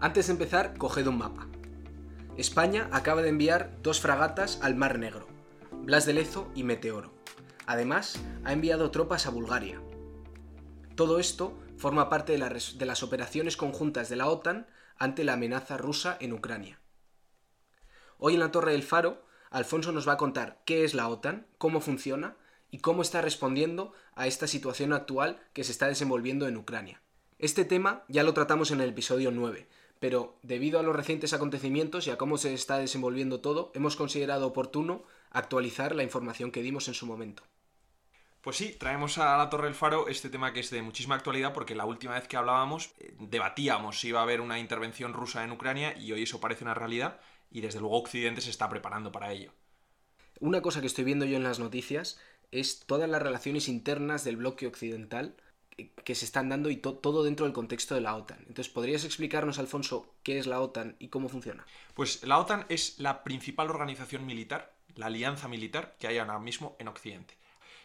Antes de empezar, coged un mapa. España acaba de enviar dos fragatas al Mar Negro, Blas de Lezo y Meteoro. Además, ha enviado tropas a Bulgaria. Todo esto forma parte de, las operaciones conjuntas de la OTAN ante la amenaza rusa en Ucrania. Hoy en la Torre del Faro, Alfonso nos va a contar qué es la OTAN, cómo funciona y cómo está respondiendo a esta situación actual que se está desenvolviendo en Ucrania. Este tema ya lo tratamos en el episodio 9, pero debido a los recientes acontecimientos y a cómo se está desenvolviendo todo, hemos considerado oportuno actualizar la información que dimos en su momento. Pues sí, traemos a la Torre del Faro este tema que es de muchísima actualidad porque la última vez que hablábamos eh, debatíamos si iba a haber una intervención rusa en Ucrania y hoy eso parece una realidad y desde luego Occidente se está preparando para ello. Una cosa que estoy viendo yo en las noticias es todas las relaciones internas del bloque occidental que- se están dando y to- todo dentro del contexto de la OTAN. Entonces, ¿podrías explicarnos, Alfonso, qué es la OTAN y cómo funciona? Pues la OTAN es la principal organización militar, la alianza militar que hay ahora mismo en Occidente.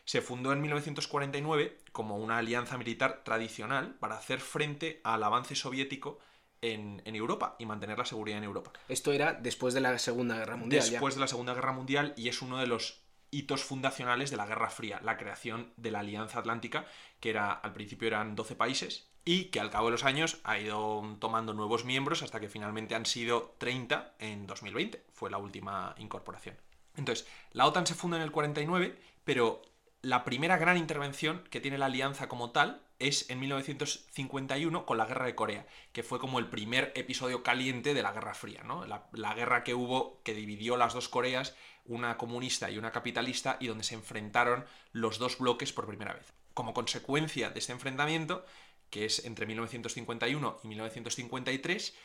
Se fundó en 1949 como una alianza militar tradicional para hacer frente al avance soviético en, en Europa y mantener la seguridad en Europa. Esto era después de la Segunda Guerra Mundial. ya. después de la Segunda Guerra Mundial y es uno de los hitos fundacionales de la Guerra Fría, la creación de la Alianza Atlántica, que era al principio eran 12 países y que al cabo de los años ha ido tomando nuevos miembros hasta que finalmente han sido 30 en 2020, fue la última incorporación. Entonces, la OTAN se funda en el 49, pero la primera gran intervención que tiene la alianza como tal es en 1951 con la guerra de Corea, que fue como el primer episodio caliente de la Guerra Fría, ¿no? La, la guerra que hubo que dividió las dos Coreas, una comunista y una capitalista, y donde se enfrentaron los dos bloques por primera vez. Como consecuencia de este enfrentamiento, que es entre 1951 y 1953,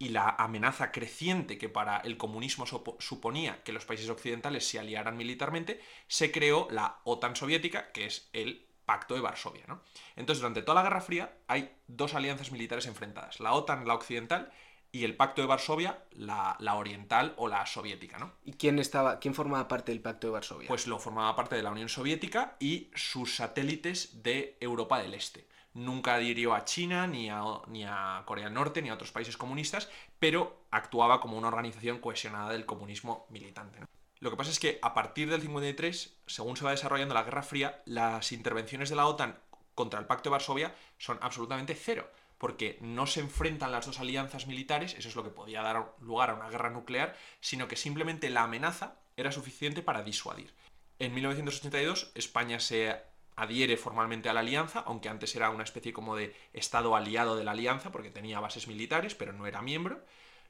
y la amenaza creciente que para el comunismo supo- suponía que los países occidentales se aliaran militarmente, se creó la OTAN soviética, que es el Pacto de Varsovia. Entonces, durante toda la Guerra Fría hay dos alianzas militares enfrentadas, la OTAN, la occidental, y el Pacto de Varsovia, la, la oriental o la soviética. ¿no? ¿Y quién, estaba, quién formaba parte del Pacto de Varsovia? Pues lo formaba parte de la Unión Soviética y sus satélites de Europa del Este. Nunca adhirió a China, ni a, ni a Corea del Norte, ni a otros países comunistas, pero actuaba como una organización cohesionada del comunismo militante. ¿no? Lo que pasa es que a partir del 53, según se va desarrollando la Guerra Fría, las intervenciones de la OTAN contra el Pacto de Varsovia son absolutamente cero, porque no se enfrentan las dos alianzas militares, eso es lo que podía dar lugar a una guerra nuclear, sino que simplemente la amenaza era suficiente para disuadir. En 1982 España se adhiere formalmente a la alianza, aunque antes era una especie como de estado aliado de la alianza, porque tenía bases militares, pero no era miembro.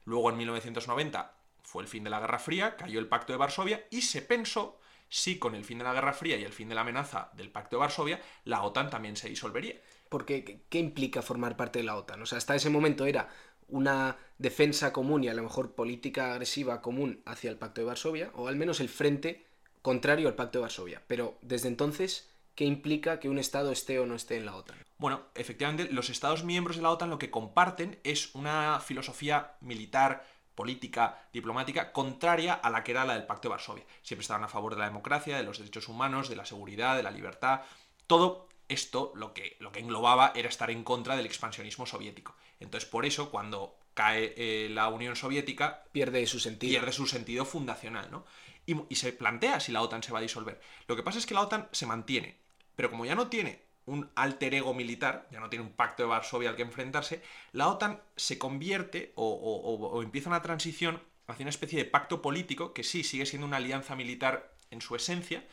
Luego en 1990 fue el fin de la Guerra Fría, cayó el Pacto de Varsovia y se pensó si con el fin de la Guerra Fría y el fin de la amenaza del Pacto de Varsovia, la OTAN también se disolvería. Porque, ¿qué- ¿qué implica formar parte de la OTAN? O sea, hasta ese momento era una defensa común y a lo mejor política agresiva común hacia el Pacto de Varsovia, o al menos el frente contrario al Pacto de Varsovia. Pero desde entonces, ¿qué implica que un Estado esté o no esté en la OTAN? Bueno, efectivamente, los Estados miembros de la OTAN lo que comparten es una filosofía militar, política, diplomática, contraria a la que era la del Pacto de Varsovia. Siempre estaban a favor de la democracia, de los derechos humanos, de la seguridad, de la libertad. Todo esto lo que, lo que englobaba era estar en contra del expansionismo soviético. Entonces, por eso, cuando cae eh, la Unión Soviética, Pierde su sentido. pierde su sentido fundacional, ¿no? Y, y se plantea si la OTAN se va a disolver. Lo que pasa es que la OTAN se mantiene, pero como ya no tiene un alter ego militar, ya no tiene un pacto de Varsovia al que enfrentarse, la OTAN se convierte o, o- o- o empieza una transición hacia una especie de pacto político que sí sigue siendo una alianza militar en su esencia,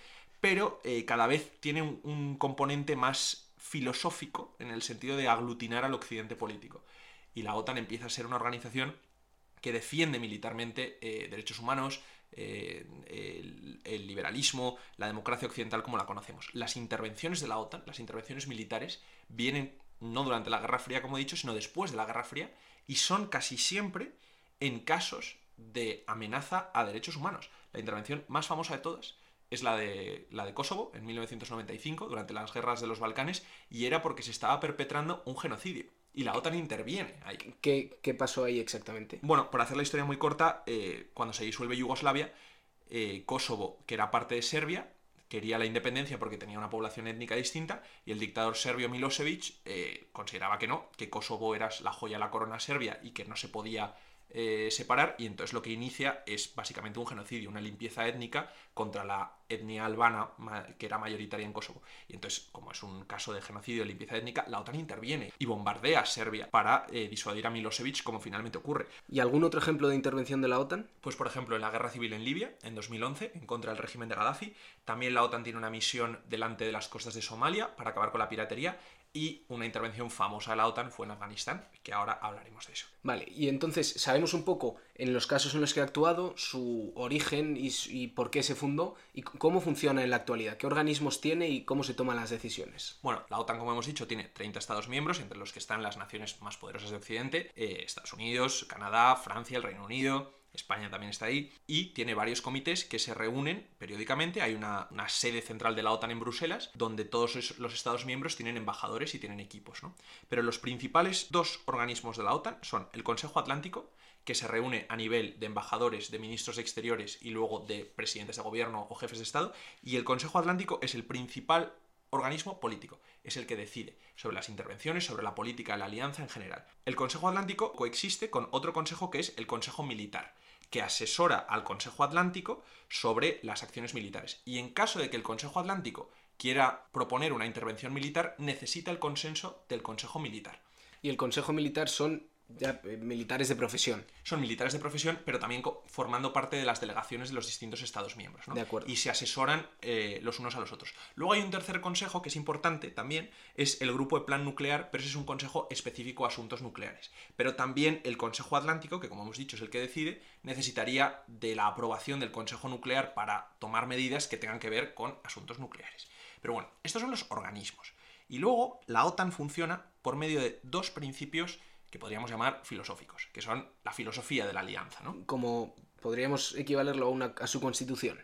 pero eh, cada vez tiene un, componente más filosófico en el sentido de aglutinar al occidente político. Y la OTAN empieza a ser una organización que defiende militarmente eh, derechos humanos, eh, el, el liberalismo, la democracia occidental como la conocemos. Las intervenciones de la OTAN, las intervenciones militares, vienen no durante la Guerra Fría, como he dicho, sino después de la Guerra Fría, y son casi siempre en casos de amenaza a derechos humanos. La intervención más famosa de todas es la de, la de Kosovo, en 1995, durante las guerras de los Balcanes, y era porque se estaba perpetrando un genocidio. Y la OTAN interviene ahí. ¿Qué, qué pasó ahí exactamente? Bueno, por hacer la historia muy corta, eh, cuando se disuelve Yugoslavia, eh, Kosovo, que era parte de Serbia, quería la independencia porque tenía una población étnica distinta y el dictador serbio Milosevic eh, consideraba que no, que Kosovo era la joya de la corona serbia y que no se podía eh, separar y entonces lo que inicia es básicamente un genocidio, una limpieza étnica contra la etnia albana que era mayoritaria en Kosovo. Y entonces, como es un caso de genocidio de limpieza étnica, la OTAN interviene y bombardea a Serbia para eh, disuadir a Milosevic, como finalmente ocurre. ¿Y algún otro ejemplo de intervención de la OTAN? Pues, por ejemplo, en la guerra civil en Libia, en 2011, en contra del régimen de Gaddafi, también la OTAN tiene una misión delante de las costas de Somalia para acabar con la piratería y una intervención famosa de la OTAN fue en Afganistán, que ahora hablaremos de eso. Vale, y entonces sabemos un poco en los casos en los que ha actuado, su origen y, por qué se fundó y cómo funciona en la actualidad, qué organismos tiene y cómo se toman las decisiones. Bueno, la OTAN, como hemos dicho, tiene 30 Estados miembros, entre los que están las naciones más poderosas de Occidente, eh, Estados Unidos, Canadá, Francia, el Reino Unido, España también está ahí, y tiene varios comités que se reúnen periódicamente. Hay una, sede central de la OTAN en Bruselas, donde todos los Estados miembros tienen embajadores y tienen equipos. Pero los principales dos organismos de la OTAN son el Consejo Atlántico, que se reúne a nivel de embajadores, de ministros exteriores y luego de presidentes de gobierno o jefes de Estado, y el Consejo Atlántico es el principal organismo político, es el que decide sobre las intervenciones, sobre la política de la alianza en general. El Consejo Atlántico coexiste con otro consejo que es el Consejo Militar, que asesora al Consejo Atlántico sobre las acciones militares. Y en caso de que el Consejo Atlántico quiera proponer una intervención militar, necesita el consenso del Consejo Militar. Y el Consejo Militar son ya, eh, militares de profesión. Son militares de profesión, pero también formando parte de las delegaciones de los distintos Estados miembros. ¿no? De acuerdo. Y se asesoran eh, los unos a los otros. Luego hay un tercer consejo que es importante también, es el grupo de plan nuclear, pero ese es un consejo específico a asuntos nucleares. Pero también el Consejo Atlántico, que como hemos dicho es el que decide, necesitaría de la aprobación del Consejo Nuclear para tomar medidas que tengan que ver con asuntos nucleares. Pero bueno, estos son los organismos. Y luego la OTAN funciona por medio de dos principios que podríamos llamar filosóficos, que son la filosofía de la alianza, ¿no? Como podríamos equivalerlo a, una, a su constitución.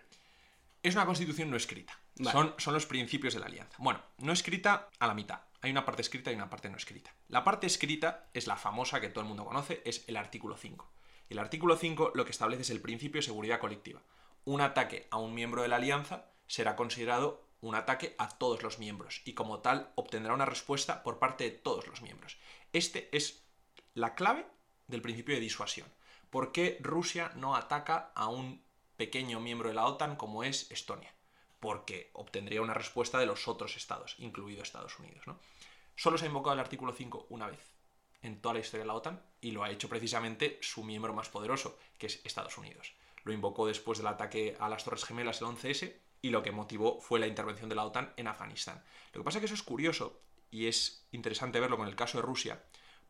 Es una constitución no escrita. Son, son los principios de la alianza. Bueno, no escrita a la mitad. Hay una parte escrita y una parte no escrita. La parte escrita es la famosa que todo el mundo conoce, es el artículo 5. Y el artículo 5 lo que establece es el principio de seguridad colectiva. Un ataque a un miembro de la alianza será considerado un ataque a todos los miembros y como tal obtendrá una respuesta por parte de todos los miembros. Este es la clave del principio de disuasión. ¿Por qué Rusia no ataca a un pequeño miembro de la OTAN como es Estonia? Porque obtendría una respuesta de los otros estados, incluido Estados Unidos. ¿no? Solo se ha invocado el artículo 5 una vez en toda la historia de la OTAN y lo ha hecho precisamente su miembro más poderoso, que es Estados Unidos. Lo invocó después del ataque a las Torres Gemelas el 11S y lo que motivó fue la intervención de la OTAN en Afganistán. Lo que pasa es que eso es curioso y es interesante verlo con el caso de Rusia,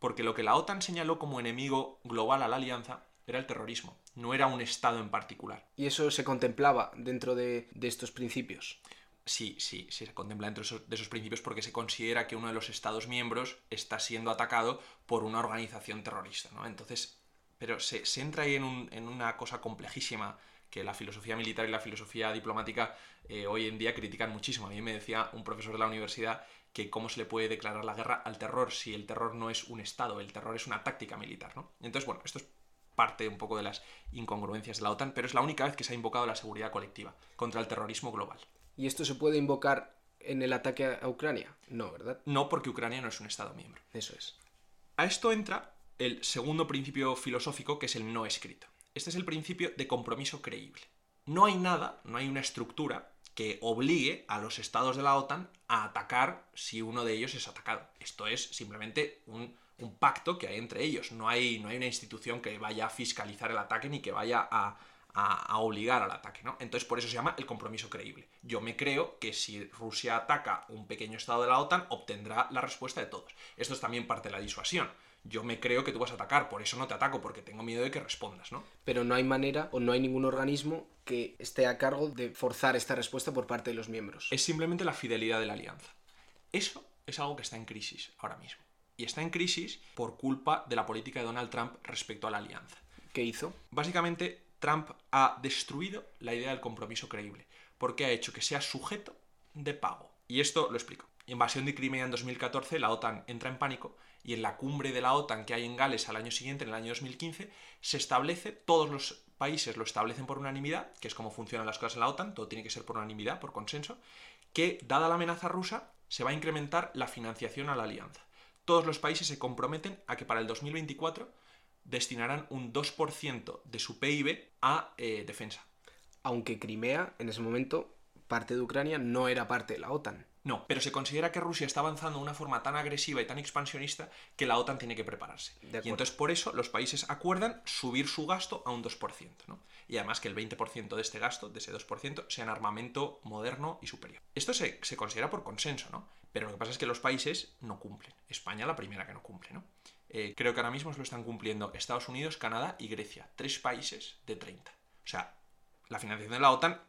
porque lo que la OTAN señaló como enemigo global a la alianza era el terrorismo, no era un Estado en particular. ¿Y eso se contemplaba dentro de, estos principios? Sí, sí, sí se contempla dentro de esos, principios porque se considera que uno de los Estados miembros está siendo atacado por una organización terrorista, ¿no? Entonces, pero se, entra ahí en, una cosa complejísima que la filosofía militar y la filosofía diplomática eh, hoy en día critican muchísimo. A mí me decía un profesor de la universidad que cómo se le puede declarar la guerra al terror si el terror no es un Estado, el terror es una táctica militar, ¿no? Entonces, bueno, esto es parte un poco de las incongruencias de la OTAN, pero es la única vez que se ha invocado la seguridad colectiva contra el terrorismo global. ¿Y esto se puede invocar en el ataque a Ucrania? No, ¿verdad? No, porque Ucrania no es un Estado miembro. Eso es. A esto entra el segundo principio filosófico, que es el no escrito. Este es el principio de compromiso creíble. No hay nada, no hay una estructura que obligue a los estados de la OTAN a atacar si uno de ellos es atacado. Esto es simplemente un, pacto que hay entre ellos. No hay, no hay, una institución que vaya a fiscalizar el ataque ni que vaya a, obligar al ataque, ¿no? Entonces por eso se llama el compromiso creíble. Yo me creo que si Rusia ataca un pequeño estado de la OTAN, obtendrá la respuesta de todos. Esto es también parte de la disuasión yo me creo que tú vas a atacar, por eso no te ataco, porque tengo miedo de que respondas, ¿no? Pero no hay manera o no hay ningún organismo que esté a cargo de forzar esta respuesta por parte de los miembros. Es simplemente la fidelidad de la alianza. Eso es algo que está en crisis ahora mismo. Y está en crisis por culpa de la política de Donald Trump respecto a la alianza. ¿Qué hizo? Básicamente, Trump ha destruido la idea del compromiso creíble, porque ha hecho que sea sujeto de pago. Y esto lo explico. Invasión de Crimea en 2014, la OTAN entra en pánico y en la cumbre de la OTAN que hay en Gales al año siguiente, en el año 2015, se establece todos los países lo establecen por unanimidad, que es como funcionan las cosas en la OTAN, todo tiene que ser por unanimidad, por consenso, que dada la amenaza rusa se va a incrementar la financiación a la alianza. Todos los países se comprometen a que para el 2024 destinarán un 2% de su PIB a eh, defensa. Aunque Crimea, en ese momento, parte de Ucrania, no era parte de la OTAN. No, pero se considera que Rusia está avanzando de una forma tan agresiva y tan expansionista que la OTAN tiene que prepararse. Y entonces por eso los países acuerdan subir su gasto a un 2%. ¿no? Y además que el 20% de este gasto, de ese 2%, sea en armamento moderno y superior. Esto se, se, considera por consenso, ¿no? Pero lo que pasa es que los países no cumplen. España la primera que no cumple, ¿no? Eh, creo que ahora mismo se lo están cumpliendo Estados Unidos, Canadá y Grecia. Tres países de 30. O sea, la financiación de la OTAN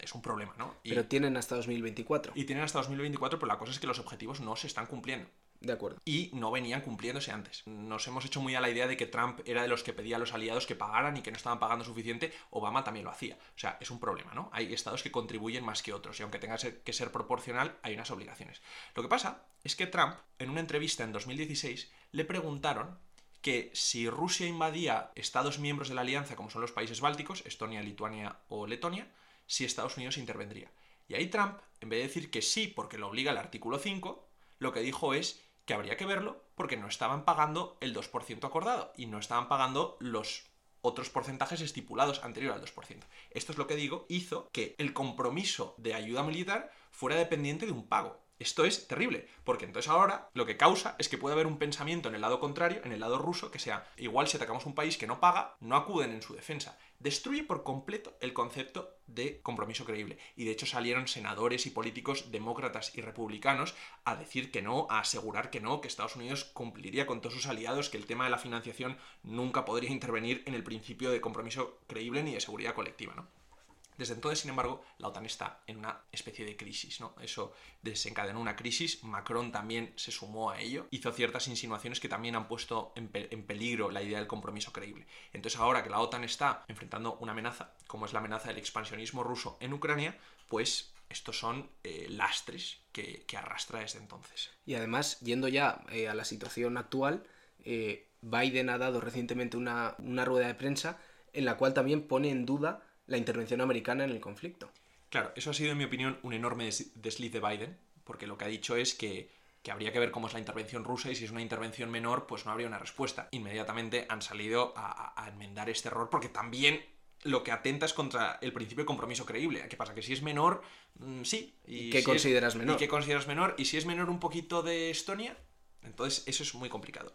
es un problema, ¿no? pero tienen hasta 2024. Y tienen hasta 2024, pero la cosa es que los objetivos no se están cumpliendo. De acuerdo. Y no venían cumpliéndose antes. Nos hemos hecho muy a la idea de que Trump era de los que pedía a los aliados que pagaran y que no estaban pagando suficiente. Obama también lo hacía. O sea, es un problema, ¿no? Hay estados que contribuyen más que otros y aunque tenga que ser proporcional, hay unas obligaciones. Lo que pasa es que Trump, en una entrevista en 2016, le preguntaron que si Rusia invadía estados miembros de la alianza, como son los países bálticos, Estonia, Lituania o Letonia, si Estados Unidos intervendría. Y ahí Trump, en vez de decir que sí, porque lo obliga el artículo 5, lo que dijo es que habría que verlo porque no estaban pagando el 2% acordado y no estaban pagando los otros porcentajes estipulados anterior al 2%. Esto es lo que digo, hizo que el compromiso de ayuda militar fuera dependiente de un pago. Esto es terrible, porque entonces ahora lo que causa es que puede haber un pensamiento en el lado contrario, en el lado ruso, que sea, igual si atacamos un país que no paga, no acuden en su defensa. Destruye por completo el concepto de compromiso creíble. Y de hecho salieron senadores y políticos demócratas y republicanos a decir que no, a asegurar que no, que Estados Unidos cumpliría con todos sus aliados, que el tema de la financiación nunca podría intervenir en el principio de compromiso creíble ni de seguridad colectiva, ¿no? Desde entonces, sin embargo, la OTAN está en una especie de crisis, ¿no? Eso desencadenó una crisis, Macron también se sumó a ello, hizo ciertas insinuaciones que también han puesto en, peligro la idea del compromiso creíble. Entonces ahora que la OTAN está enfrentando una amenaza, como es la amenaza del expansionismo ruso en Ucrania, pues estos son eh, lastres que, arrastra desde entonces. Y además, yendo ya eh, a la situación actual, eh, Biden ha dado recientemente una, una rueda de prensa en la cual también pone en duda la intervención americana en el conflicto. Claro, eso ha sido, en mi opinión, un enorme desliz de Biden, porque lo que ha dicho es que, habría que ver cómo es la intervención rusa y si es una intervención menor, pues no habría una respuesta. Inmediatamente han salido a, enmendar este error porque también lo que atenta es contra el principio de compromiso creíble. ¿Qué pasa? Que si es menor, mm, sí. Y ¿Qué consideras menor? ¿Y qué consideras menor? ¿Y si es menor un poquito de Estonia? Entonces, eso es muy complicado.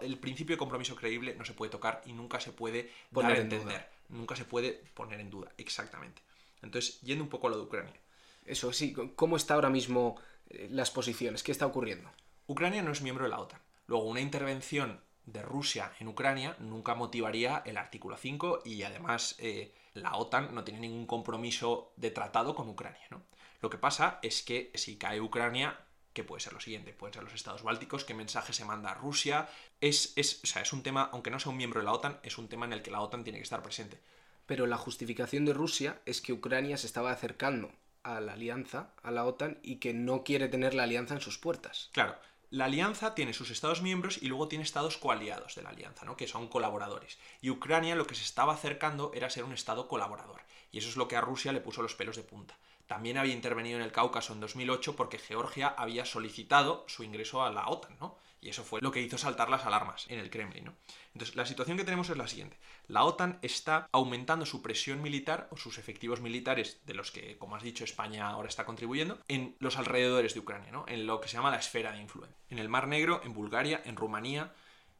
el principio de compromiso creíble no se puede tocar y nunca se puede Poner dar a entender nunca se puede poner en duda, exactamente. Entonces, yendo un poco a lo de Ucrania. Eso sí, ¿cómo está ahora mismo eh, las posiciones? ¿Qué está ocurriendo? Ucrania no es miembro de la OTAN. Luego, una intervención de Rusia en Ucrania nunca motivaría el artículo 5 y además eh, la OTAN no tiene ningún compromiso de tratado con Ucrania. ¿no? Lo que pasa es que si cae Ucrania, que puede ser lo siguiente, pueden ser los estados bálticos, qué mensaje se manda a Rusia. Es, es, o sea, es un tema, aunque no sea un miembro de la OTAN, es un tema en el que la OTAN tiene que estar presente. Pero la justificación de Rusia es que Ucrania se estaba acercando a la alianza, a la OTAN, y que no quiere tener la alianza en sus puertas. Claro, la alianza tiene sus estados miembros y luego tiene estados coaliados de la alianza, ¿no? que son colaboradores. Y Ucrania lo que se estaba acercando era ser un estado colaborador. Y eso es lo que a Rusia le puso los pelos de punta. También había intervenido en el Cáucaso en 2008 porque Georgia había solicitado su ingreso a la OTAN, ¿no? Y eso fue lo que hizo saltar las alarmas en el Kremlin, ¿no? Entonces, la situación que tenemos es la siguiente. La OTAN está aumentando su presión militar o sus efectivos militares, de los que, como has dicho, España ahora está contribuyendo, en los alrededores de Ucrania, ¿no? En lo que se llama la esfera de influencia. En el Mar Negro, en Bulgaria, en Rumanía,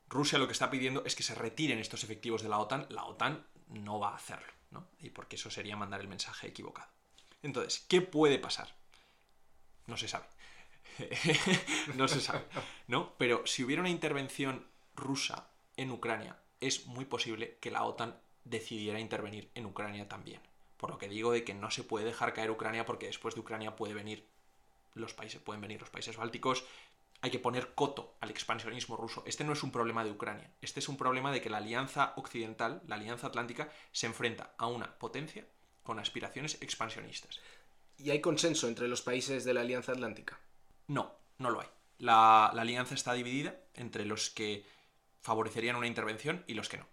Rusia lo que está pidiendo es que se retiren estos efectivos de la OTAN. La OTAN no va a hacerlo, ¿no? Y porque eso sería mandar el mensaje equivocado. Entonces, ¿qué puede pasar? No se sabe. no se sabe, ¿no? Pero si hubiera una intervención rusa en Ucrania, es muy posible que la OTAN decidiera intervenir en Ucrania también. Por lo que digo de que no se puede dejar caer Ucrania porque después de Ucrania puede venir los países, pueden venir los países bálticos. Hay que poner coto al expansionismo ruso. Este no es un problema de Ucrania. Este es un problema de que la alianza occidental, la alianza atlántica, se enfrenta a una potencia con aspiraciones expansionistas. ¿Y hay consenso entre los países de la Alianza Atlántica? No, no lo hay. La, alianza está dividida entre los que favorecerían una intervención y los que no.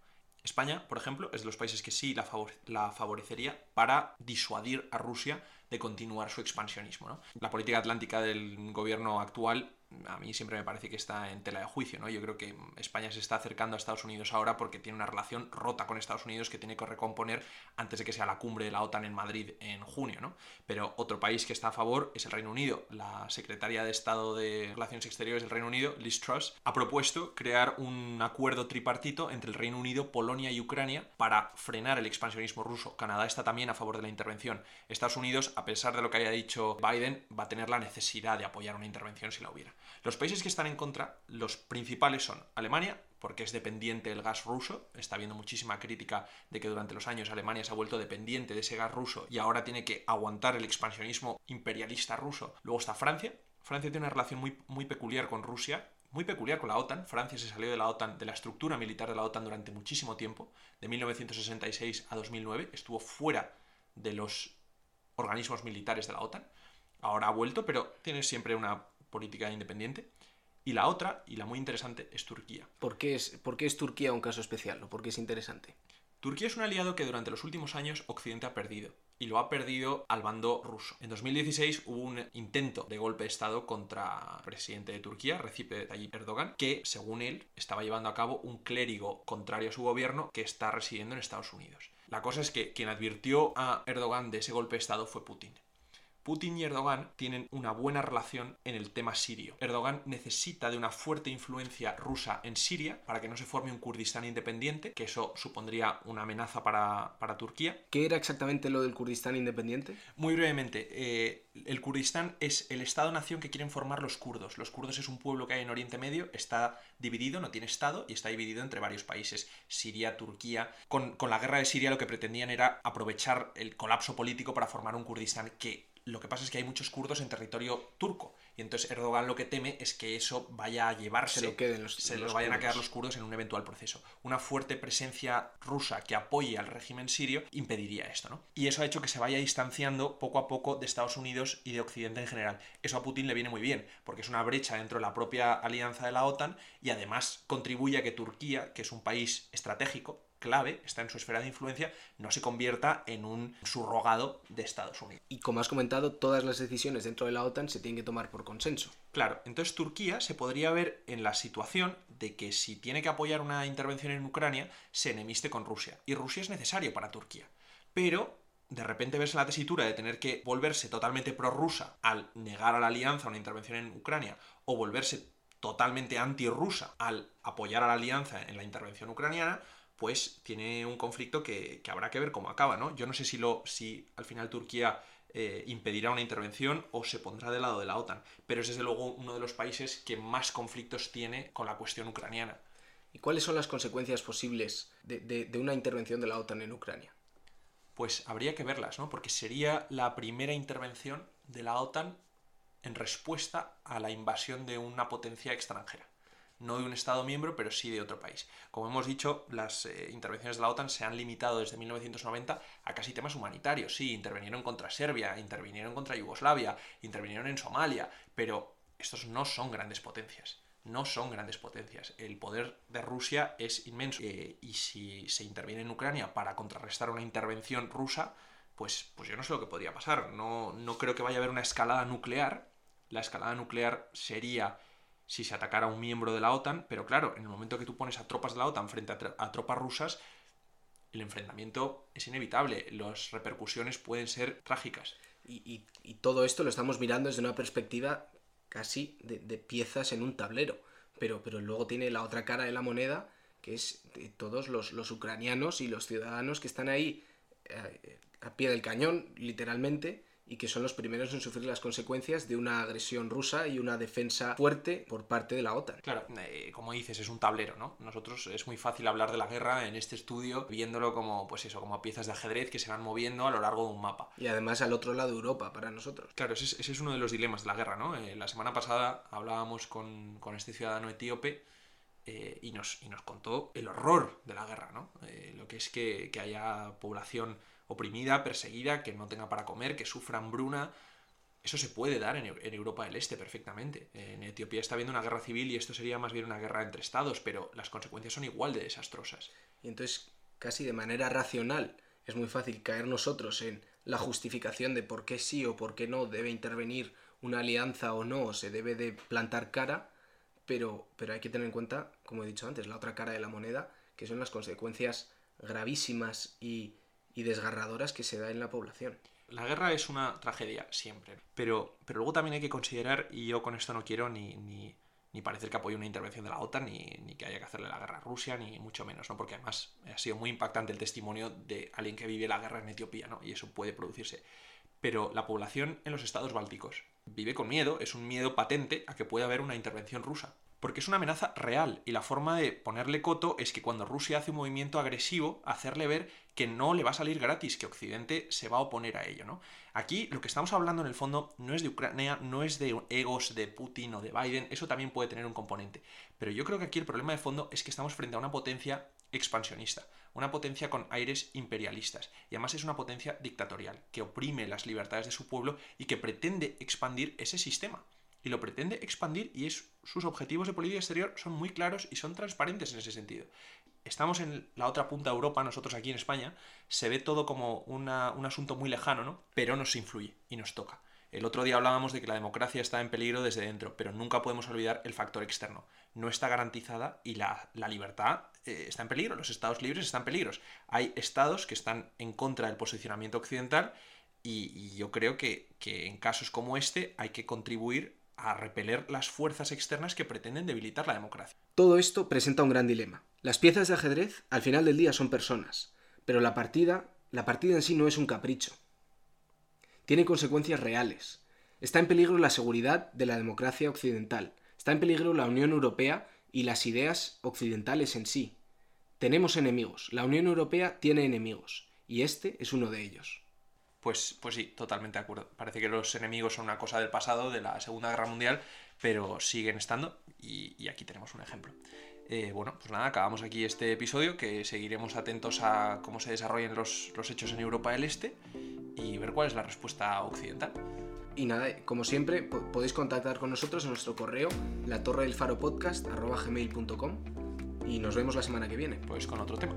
España, por ejemplo, es de los países que sí la, la favorecería para disuadir a Rusia de continuar su expansionismo. ¿no? La política atlántica del gobierno actual a mí siempre me parece que está en tela de juicio, ¿no? Yo creo que España se está acercando a Estados Unidos ahora porque tiene una relación rota con Estados Unidos que tiene que recomponer antes de que sea la cumbre de la OTAN en Madrid en junio, ¿no? Pero otro país que está a favor es el Reino Unido. La secretaria de Estado de Relaciones Exteriores del Reino Unido, Liz Truss, ha propuesto crear un acuerdo tripartito entre el Reino Unido, Polonia y Ucrania para frenar el expansionismo ruso. Canadá está también a favor de la intervención. Estados Unidos, a pesar de lo que haya dicho Biden, va a tener la necesidad de apoyar una intervención si la hubiera. Los países que están en contra, los principales son Alemania, porque es dependiente del gas ruso. Está habiendo muchísima crítica de que durante los años Alemania se ha vuelto dependiente de ese gas ruso y ahora tiene que aguantar el expansionismo imperialista ruso. Luego está Francia. Francia tiene una relación muy, muy peculiar con Rusia, muy peculiar con la OTAN. Francia se salió de la OTAN, de la estructura militar de la OTAN durante muchísimo tiempo, de 1966 a 2009. Estuvo fuera de los organismos militares de la OTAN. Ahora ha vuelto, pero tiene siempre una política independiente. Y la otra, y la muy interesante, es Turquía. ¿Por qué es, por qué es Turquía un caso especial o por qué es interesante? Turquía es un aliado que durante los últimos años Occidente ha perdido. Y lo ha perdido al bando ruso. En 2016 hubo un intento de golpe de Estado contra el presidente de Turquía, Recep Tayyip Erdogan, que, según él, estaba llevando a cabo un clérigo contrario a su gobierno que está residiendo en Estados Unidos. La cosa es que quien advirtió a Erdogan de ese golpe de Estado fue Putin. Putin y Erdogan tienen una buena relación en el tema sirio. Erdogan necesita de una fuerte influencia rusa en Siria para que no se forme un Kurdistán independiente, que eso supondría una amenaza para, Turquía. ¿Qué era exactamente lo del Kurdistán independiente? Muy brevemente, eh, el Kurdistán es el Estado-nación que quieren formar los kurdos. Los kurdos es un pueblo que hay en Oriente Medio, está dividido, no tiene Estado y está dividido entre varios países, Siria, Turquía. Con, con la guerra de Siria lo que pretendían era aprovechar el colapso político para formar un Kurdistán que lo que pasa es que hay muchos kurdos en territorio turco. Y entonces Erdogan lo que teme es que eso vaya a llevarse, se lo, queden los, se los, vayan a quedar los kurdos en un eventual proceso. Una fuerte presencia rusa que apoye al régimen sirio impediría esto, ¿no? Y eso ha hecho que se vaya distanciando poco a poco de Estados Unidos y de Occidente en general. Eso a Putin le viene muy bien, porque es una brecha dentro de la propia alianza de la OTAN y además contribuye a que Turquía, que es un país estratégico, clave, está en su esfera de influencia, no se convierta en un subrogado de Estados Unidos. Y como has comentado, todas las decisiones dentro de la OTAN se tienen que tomar por consenso. Claro, entonces Turquía se podría ver en la situación de que si tiene que apoyar una intervención en Ucrania, se enemiste con Rusia. Y Rusia es necesario para Turquía. Pero de repente verse la tesitura de tener que volverse totalmente prorrusa al negar a la alianza una intervención en Ucrania o volverse totalmente anti-rusa al apoyar a la alianza en la intervención ucraniana, pues tiene un conflicto que, habrá que ver cómo acaba, ¿no? Yo no sé si, lo, si al final Turquía eh, impedirá una intervención o se pondrá del lado de la OTAN, pero es desde luego uno de los países que más conflictos tiene con la cuestión ucraniana. ¿Y cuáles son las consecuencias posibles de, de una intervención de la OTAN en Ucrania? Pues habría que verlas, ¿no? Porque sería la primera intervención de la OTAN en respuesta a la invasión de una potencia extranjera no de un Estado miembro, pero sí de otro país. Como hemos dicho, las eh, intervenciones de la OTAN se han limitado desde 1990 a casi temas humanitarios. Sí, intervinieron contra Serbia, intervinieron contra Yugoslavia, intervinieron en Somalia, pero estos no son grandes potencias. No son grandes potencias. El poder de Rusia es inmenso. Eh, y si se interviene en Ucrania para contrarrestar una intervención rusa, pues, pues yo no sé lo que podría pasar. No, no creo que vaya a haber una escalada nuclear. La escalada nuclear sería si se atacara a un miembro de la OTAN, pero claro, en el momento que tú pones a tropas de la OTAN frente a, tropas rusas, el enfrentamiento es inevitable, las repercusiones pueden ser trágicas. Y, todo esto lo estamos mirando desde una perspectiva casi de, piezas en un tablero, pero, pero luego tiene la otra cara de la moneda, que es de todos los, los ucranianos y los ciudadanos que están ahí eh, a pie del cañón, literalmente, y que son los primeros en sufrir las consecuencias de una agresión rusa y una defensa fuerte por parte de la OTAN. Claro, eh, como dices, es un tablero, ¿no? Nosotros es muy fácil hablar de la guerra en este estudio viéndolo como, pues eso, como piezas de ajedrez que se van moviendo a lo largo de un mapa. Y además al otro lado de Europa para nosotros. Claro, ese, es uno de los dilemas de la guerra, ¿no? Eh, la semana pasada hablábamos con, este ciudadano etíope eh, y, nos, y nos contó el horror de la guerra, ¿no? lo que es que, que haya población oprimida, perseguida, que no tenga para comer, que sufra hambruna. eso se puede dar en, Europa del Este perfectamente. En Etiopía está habiendo una guerra civil y esto sería más bien una guerra entre estados, pero las consecuencias son igual de desastrosas. Y entonces, casi de manera racional, es muy fácil caer nosotros en la justificación de por qué sí o por qué no debe intervenir una alianza o no, o se debe de plantar cara, pero, pero hay que tener en cuenta, como he dicho antes, la otra cara de la moneda, que son las consecuencias gravísimas y, y desgarradoras que se da en la población. La guerra es una tragedia siempre, pero, pero luego también hay que considerar, y yo con esto no quiero ni, ni, ni parecer que apoye una intervención de la OTAN, ni, ni, que haya que hacerle la guerra a Rusia, ni mucho menos, ¿no? porque además ha sido muy impactante el testimonio de alguien que vive la guerra en Etiopía, ¿no? y eso puede producirse. Pero la población en los estados bálticos vive con miedo, es un miedo patente a que pueda haber una intervención rusa porque es una amenaza real y la forma de ponerle coto es que cuando Rusia hace un movimiento agresivo, hacerle ver que no le va a salir gratis, que Occidente se va a oponer a ello, ¿no? Aquí lo que estamos hablando en el fondo no es de Ucrania, no es de egos de Putin o de Biden, eso también puede tener un componente, pero yo creo que aquí el problema de fondo es que estamos frente a una potencia expansionista, una potencia con aires imperialistas, y además es una potencia dictatorial, que oprime las libertades de su pueblo y que pretende expandir ese sistema y lo pretende expandir y es, sus objetivos de política exterior son muy claros y son transparentes en ese sentido. Estamos en la otra punta de Europa, nosotros aquí en España, se ve todo como un asunto muy lejano, ¿no? Pero nos influye y nos toca. El otro día hablábamos de que la democracia está en peligro desde dentro, pero nunca podemos olvidar el factor externo. No está garantizada y la, libertad eh, está en peligro, los estados libres están en peligro. Hay estados que están en contra del posicionamiento occidental y, yo creo que, que en casos como este hay que contribuir a repeler las fuerzas externas que pretenden debilitar la democracia. Todo esto presenta un gran dilema. Las piezas de ajedrez al final del día son personas, pero la partida, la partida en sí no es un capricho. Tiene consecuencias reales. Está en peligro la seguridad de la democracia occidental. Está en peligro la Unión Europea y las ideas occidentales en sí. Tenemos enemigos. La Unión Europea tiene enemigos. Y este es uno de ellos. Pues, pues sí, totalmente de acuerdo. Parece que los enemigos son una cosa del pasado, de la Segunda Guerra Mundial, pero siguen estando y, aquí tenemos un ejemplo. Eh, bueno, pues nada, acabamos aquí este episodio, que seguiremos atentos a cómo se desarrollan los, los hechos en Europa del Este y ver cuál es la respuesta occidental. Y nada, como siempre, podéis contactar con nosotros en nuestro correo, la torre del faro podcast, y nos vemos la semana que viene. Pues con otro tema.